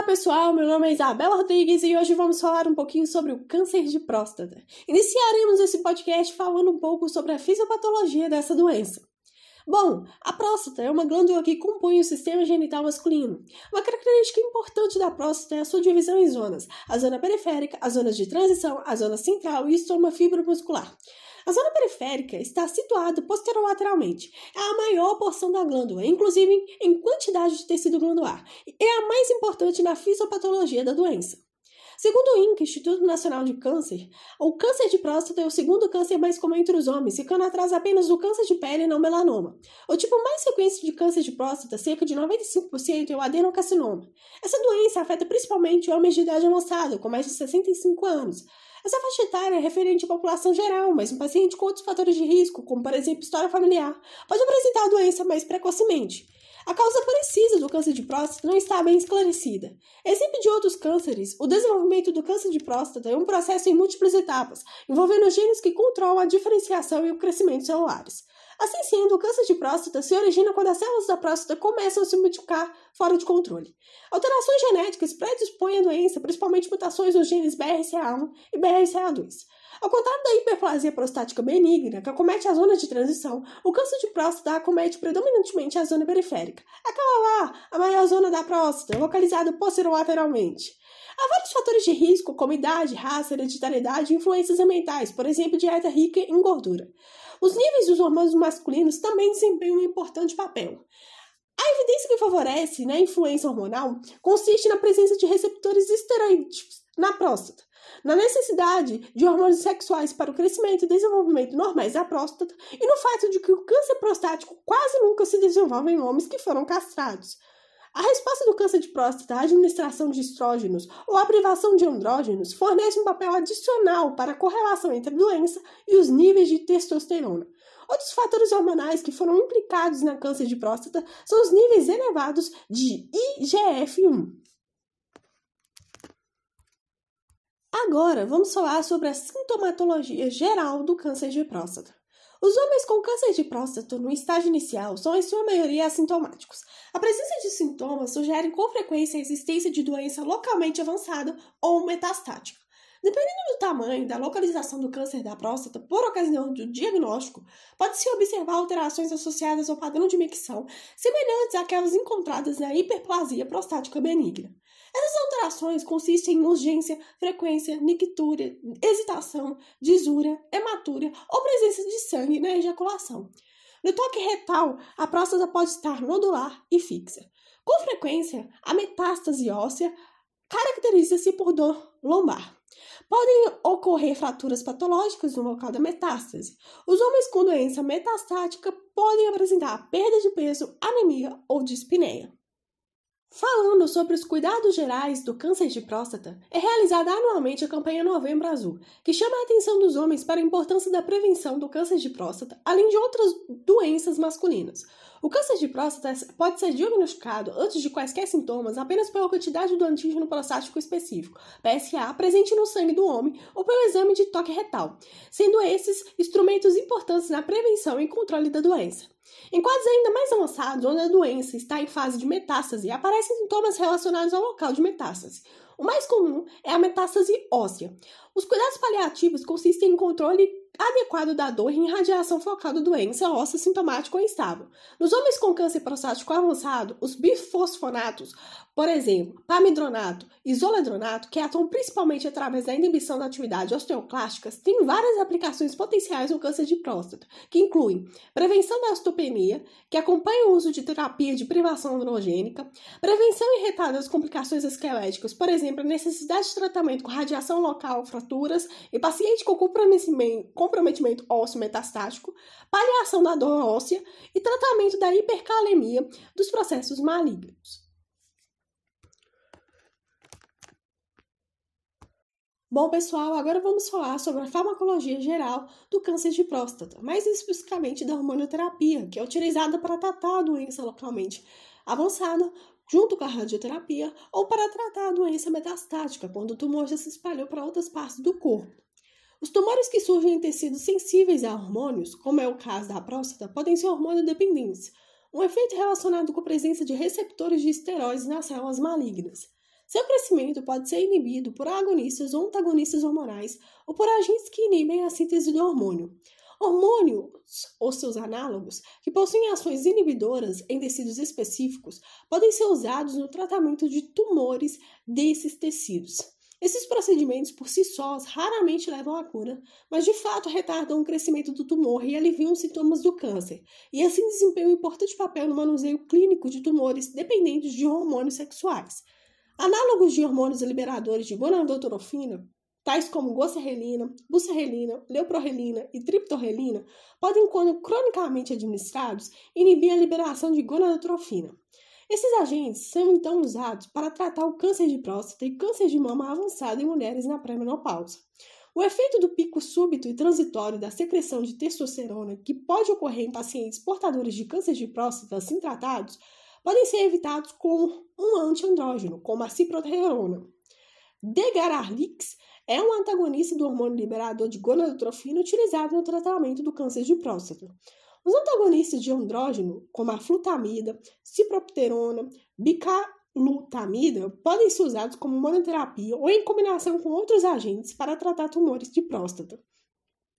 Olá pessoal, meu nome é Isabela Rodrigues e hoje vamos falar um pouquinho sobre o câncer de próstata. Iniciaremos esse podcast falando um pouco sobre a fisiopatologia dessa doença. Bom, a próstata é uma glândula que compõe o sistema genital masculino. Uma característica importante da próstata é a sua divisão em zonas: a zona periférica, as zonas de transição, a zona central e o estoma fibromuscular. A zona periférica está situada posterolateralmente. É a maior porção da glândula, inclusive em quantidade de tecido glandular, é a mais importante na fisiopatologia da doença. Segundo o INCA, Instituto Nacional de Câncer, o câncer de próstata é o segundo câncer mais comum entre os homens, ficando atrás apenas do câncer de pele e não melanoma. O tipo mais frequente de câncer de próstata, cerca de 95%, é o adenocarcinoma. Essa doença afeta principalmente homens de idade avançada, com mais de 65 anos. Essa faixa etária é referente à população geral, mas um paciente com outros fatores de risco, como por exemplo história familiar, pode apresentar a doença mais precocemente. A causa precisa do câncer de próstata não está bem esclarecida. Exemplo de outros cânceres, o desenvolvimento do câncer de próstata é um processo em múltiplas etapas, envolvendo genes que controlam a diferenciação e o crescimento celulares. Assim sendo, o câncer de próstata se origina quando as células da próstata começam a se multiplicar fora de controle. Alterações genéticas predispõem a doença, principalmente mutações nos genes BRCA1 e BRCA2. Ao contrário da hiperplasia prostática benigna, que acomete a zona de transição, o câncer de próstata acomete predominantemente a zona periférica. Aquela lá, a maior zona da próstata, localizada posterolateralmente. Há vários fatores de risco, como idade, raça, hereditariedade e influências ambientais, por exemplo, dieta rica em gordura. Os níveis dos hormônios masculinos também desempenham um importante papel. A evidência que favorece na né, influência hormonal consiste na presença de receptores esteroídicos na próstata, na necessidade de hormônios sexuais para o crescimento e desenvolvimento normais da próstata e no fato de que o câncer prostático quase nunca se desenvolve em homens que foram castrados. A resposta do câncer de próstata à administração de estrógenos ou à privação de andrógenos fornece um papel adicional para a correlação entre a doença e os níveis de testosterona. Outros fatores hormonais que foram implicados na câncer de próstata são os níveis elevados de IGF-1. Agora, vamos falar sobre a sintomatologia geral do câncer de próstata. Os homens com câncer de próstata no estágio inicial são, em sua maioria, assintomáticos. A presença de sintomas sugere com frequência a existência de doença localmente avançada ou metastática. Dependendo do tamanho e da localização do câncer da próstata, por ocasião do diagnóstico, pode-se observar alterações associadas ao padrão de micção, semelhantes àquelas encontradas na hiperplasia prostática benigna. Essas alterações consistem em urgência, frequência, nictúria, hesitação, disúria, hematúria ou presença de sangue na ejaculação. No toque retal, a próstata pode estar nodular e fixa. Com frequência, a metástase óssea caracteriza-se por dor lombar. Podem ocorrer fraturas patológicas no local da metástase. Os homens com doença metastática podem apresentar perda de peso, anemia ou dispneia. Falando sobre os cuidados gerais do câncer de próstata, é realizada anualmente a campanha Novembro Azul, que chama a atenção dos homens para a importância da prevenção do câncer de próstata, além de outras doenças masculinas. O câncer de próstata pode ser diagnosticado antes de quaisquer sintomas apenas pela quantidade do antígeno prostático específico, PSA, presente no sangue do homem ou pelo exame de toque retal, sendo esses instrumentos importantes na prevenção e controle da doença. Em quadros ainda mais avançados, onde a doença está em fase de metástase, aparecem sintomas relacionados ao local de metástase. O mais comum é a metástase óssea. Os cuidados paliativos consistem em controle adequado da dor em radiação focal doença óssea sintomática ou instável. Nos homens com câncer prostático avançado, os bifosfonatos por exemplo, pamidronato e zoledronato, que atuam principalmente através da inibição da atividade osteoclástica, têm várias aplicações potenciais no câncer de próstata, que incluem prevenção da osteopenia, que acompanha o uso de terapia de privação androgênica, prevenção e retardo das complicações esqueléticas, por exemplo, a necessidade de tratamento com radiação local, fraturas, e paciente com comprometimento, comprometimento ósseo metastático, paliação da dor óssea e tratamento da hipercalemia dos processos malignos. Bom, pessoal, agora vamos falar sobre a farmacologia geral do câncer de próstata, mais especificamente da hormonoterapia, que é utilizada para tratar a doença localmente avançada, junto com a radioterapia, ou para tratar a doença metastática, quando o tumor já se espalhou para outras partes do corpo. Os tumores que surgem em tecidos sensíveis a hormônios, como é o caso da próstata, podem ser hormonodependentes, um efeito relacionado com a presença de receptores de esteroides nas células malignas. Seu crescimento pode ser inibido por agonistas ou antagonistas hormonais ou por agentes que inibem a síntese do hormônio. Hormônios ou seus análogos, que possuem ações inibidoras em tecidos específicos, podem ser usados no tratamento de tumores desses tecidos. Esses procedimentos por si sós raramente levam à cura, mas de fato retardam o crescimento do tumor e aliviam os sintomas do câncer, e assim desempenham um importante papel no manuseio clínico de tumores dependentes de hormônios sexuais. Análogos de hormônios liberadores de gonadotrofina tais como goserrelina, buserrelina, leuprorrelina e triptorrelina, podem, quando cronicamente administrados, inibir a liberação de gonadotrofina. Esses agentes são então usados para tratar o câncer de próstata e câncer de mama avançado em mulheres na pré-menopausa. O efeito do pico súbito e transitório da secreção de testosterona, que pode ocorrer em pacientes portadores de câncer de próstata assim tratados, podem ser evitados com um antiandrógeno, como a ciproterona. Degararlix é um antagonista do hormônio liberador de gonadotrofina utilizado no tratamento do câncer de próstata. Os antagonistas de andrógeno, como a flutamida, cipropterona, bicalutamida, podem ser usados como monoterapia ou em combinação com outros agentes para tratar tumores de próstata.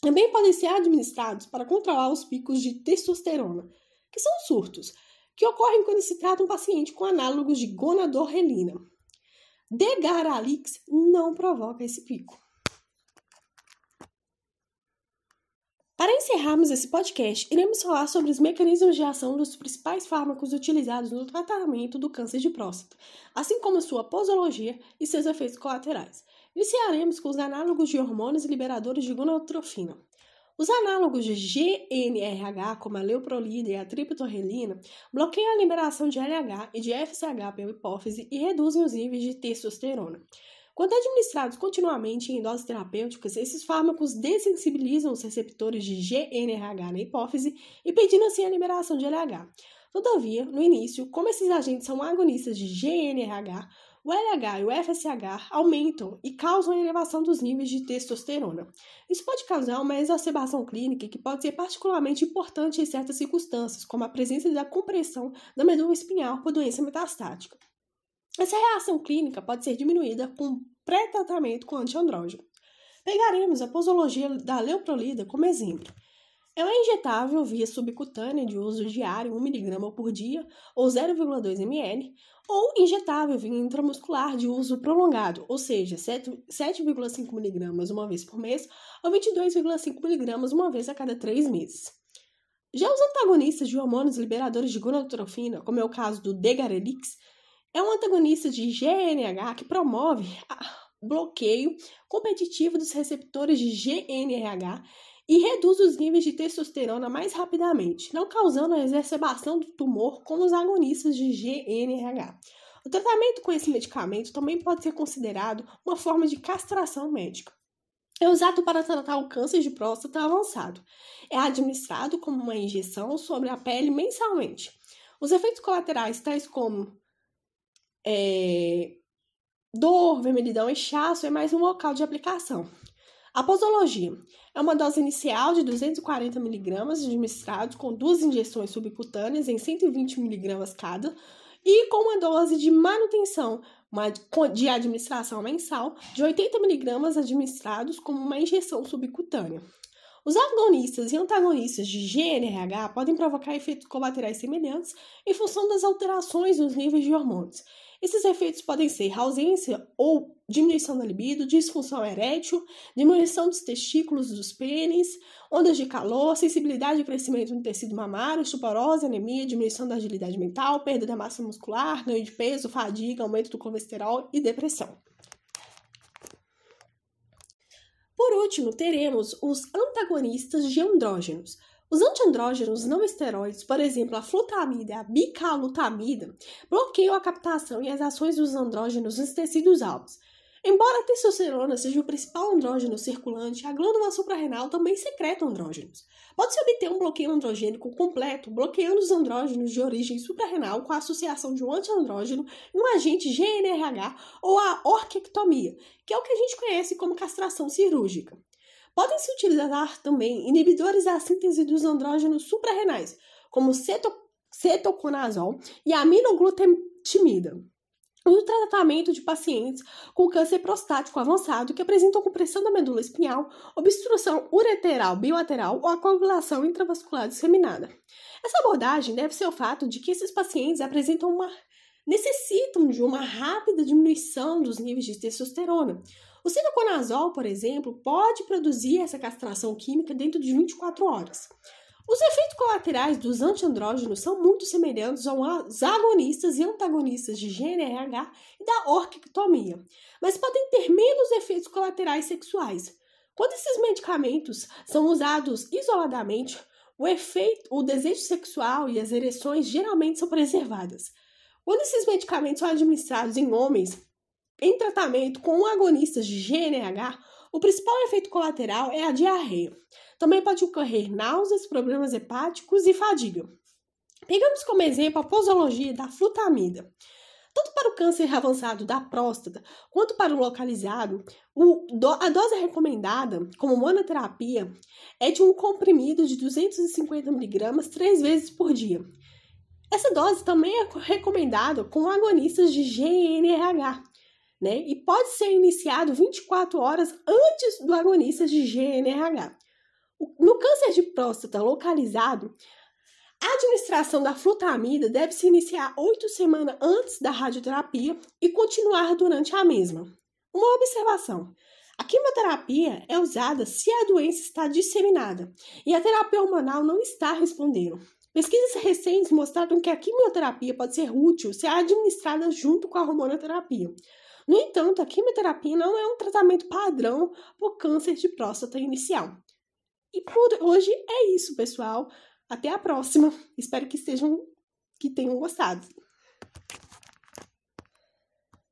Também podem ser administrados para controlar os picos de testosterona, que são surtos, que ocorrem quando se trata um paciente com análogos de gonadorrelina. Degaralix não provoca esse pico. Para encerrarmos esse podcast, iremos falar sobre os mecanismos de ação dos principais fármacos utilizados no tratamento do câncer de próstata, assim como sua posologia e seus efeitos colaterais. Iniciaremos com os análogos de hormônios liberadores de gonadotrofina. Os análogos de GNRH, como a leuprolida e a triptorelina, bloqueiam a liberação de LH e de FSH pela hipófise e reduzem os níveis de testosterona. Quando administrados continuamente em doses terapêuticas, esses fármacos dessensibilizam os receptores de GNRH na hipófise, impedindo assim a liberação de LH. Todavia, no início, como esses agentes são agonistas de GNRH, o LH e o FSH aumentam e causam a elevação dos níveis de testosterona. Isso pode causar uma exacerbação clínica que pode ser particularmente importante em certas circunstâncias, como a presença da compressão da medula espinhal por doença metastática. Essa reação clínica pode ser diminuída com pré-tratamento com antiandrógeno. Pegaremos a posologia da leuprolida como exemplo. Ela é injetável via subcutânea de uso diário 1mg por dia ou 0,2 ml, ou injetável via intramuscular de uso prolongado, ou seja, 7,5 mg uma vez por mês ou 22,5 mg uma vez a cada três meses. Já os antagonistas de hormônios liberadores de gonadotrofina, como é o caso do Degarelix, é um antagonista de GNRH que promove bloqueio competitivo dos receptores de GNRH e reduz os níveis de testosterona mais rapidamente, não causando a exacerbação do tumor como os agonistas de GNRH. O tratamento com esse medicamento também pode ser considerado uma forma de castração médica. É usado para tratar o câncer de próstata avançado. É administrado como uma injeção sobre a pele mensalmente. Os efeitos colaterais, tais como é, dor, vermelhidão e inchaço, é mais um local de aplicação. A posologia é uma dose inicial de 240 mg administrados com duas injeções subcutâneas em 120 mg cada e com uma dose de manutenção de administração mensal de 80 mg administrados como uma injeção subcutânea. Os agonistas e antagonistas de GNRH podem provocar efeitos colaterais semelhantes em função das alterações nos níveis de hormônios. Esses efeitos podem ser ausência ou diminuição da libido, disfunção erétil, diminuição dos testículos dos pênis, ondas de calor, sensibilidade e crescimento no tecido mamário, estuporose, anemia, diminuição da agilidade mental, perda da massa muscular, ganho de peso, fadiga, aumento do colesterol e depressão. Por último, teremos os antagonistas de andrógenos. Os antiandrógenos não esteroides, por exemplo, a flutamida e a bicalutamida, bloqueiam a captação e as ações dos andrógenos nos tecidos alvos. Embora a testosterona seja o principal andrógeno circulante, a glândula suprarrenal também secreta andrógenos. Pode-se obter um bloqueio androgênico completo, bloqueando os andrógenos de origem suprarrenal com a associação de um antiandrógeno um agente GNRH ou a orquectomia, que é o que a gente conhece como castração cirúrgica. Podem-se utilizar também inibidores da síntese dos andrógenos suprarrenais, como ceto cetoconazol e aminoglutamida. o tratamento de pacientes com câncer prostático avançado que apresentam compressão da medula espinhal, obstrução ureteral bilateral ou a coagulação intravascular disseminada. Essa abordagem deve ser o fato de que esses pacientes apresentam uma necessitam de uma rápida diminuição dos níveis de testosterona. O citoconazol, por exemplo, pode produzir essa castração química dentro de 24 horas. Os efeitos colaterais dos antiandrógenos são muito semelhantes aos agonistas e antagonistas de GNRH e da orquectomia, mas podem ter menos efeitos colaterais sexuais. Quando esses medicamentos são usados isoladamente, o efeito, o desejo sexual e as ereções geralmente são preservadas. Quando esses medicamentos são administrados em homens em tratamento com agonistas de GNRH, o principal efeito colateral é a diarreia. Também pode ocorrer náuseas, problemas hepáticos e fadiga. Pegamos como exemplo a posologia da flutamida. Tanto para o câncer avançado da próstata quanto para o localizado, o, a dose recomendada como monoterapia é de um comprimido de 250mg três vezes por dia. Essa dose também é recomendada com agonistas de GNRH, né? E pode ser iniciado 24 horas antes do agonista de GNRH. No câncer de próstata localizado, a administração da flutamida deve se iniciar oito semanas antes da radioterapia e continuar durante a mesma. Uma observação: a quimioterapia é usada se a doença está disseminada e a terapia hormonal não está respondendo. Pesquisas recentes mostraram que a quimioterapia pode ser útil se administrada junto com a hormonoterapia. No entanto, a quimioterapia não é um tratamento padrão para o câncer de próstata inicial. E por hoje é isso, pessoal. Até a próxima. Espero que estejam que tenham gostado.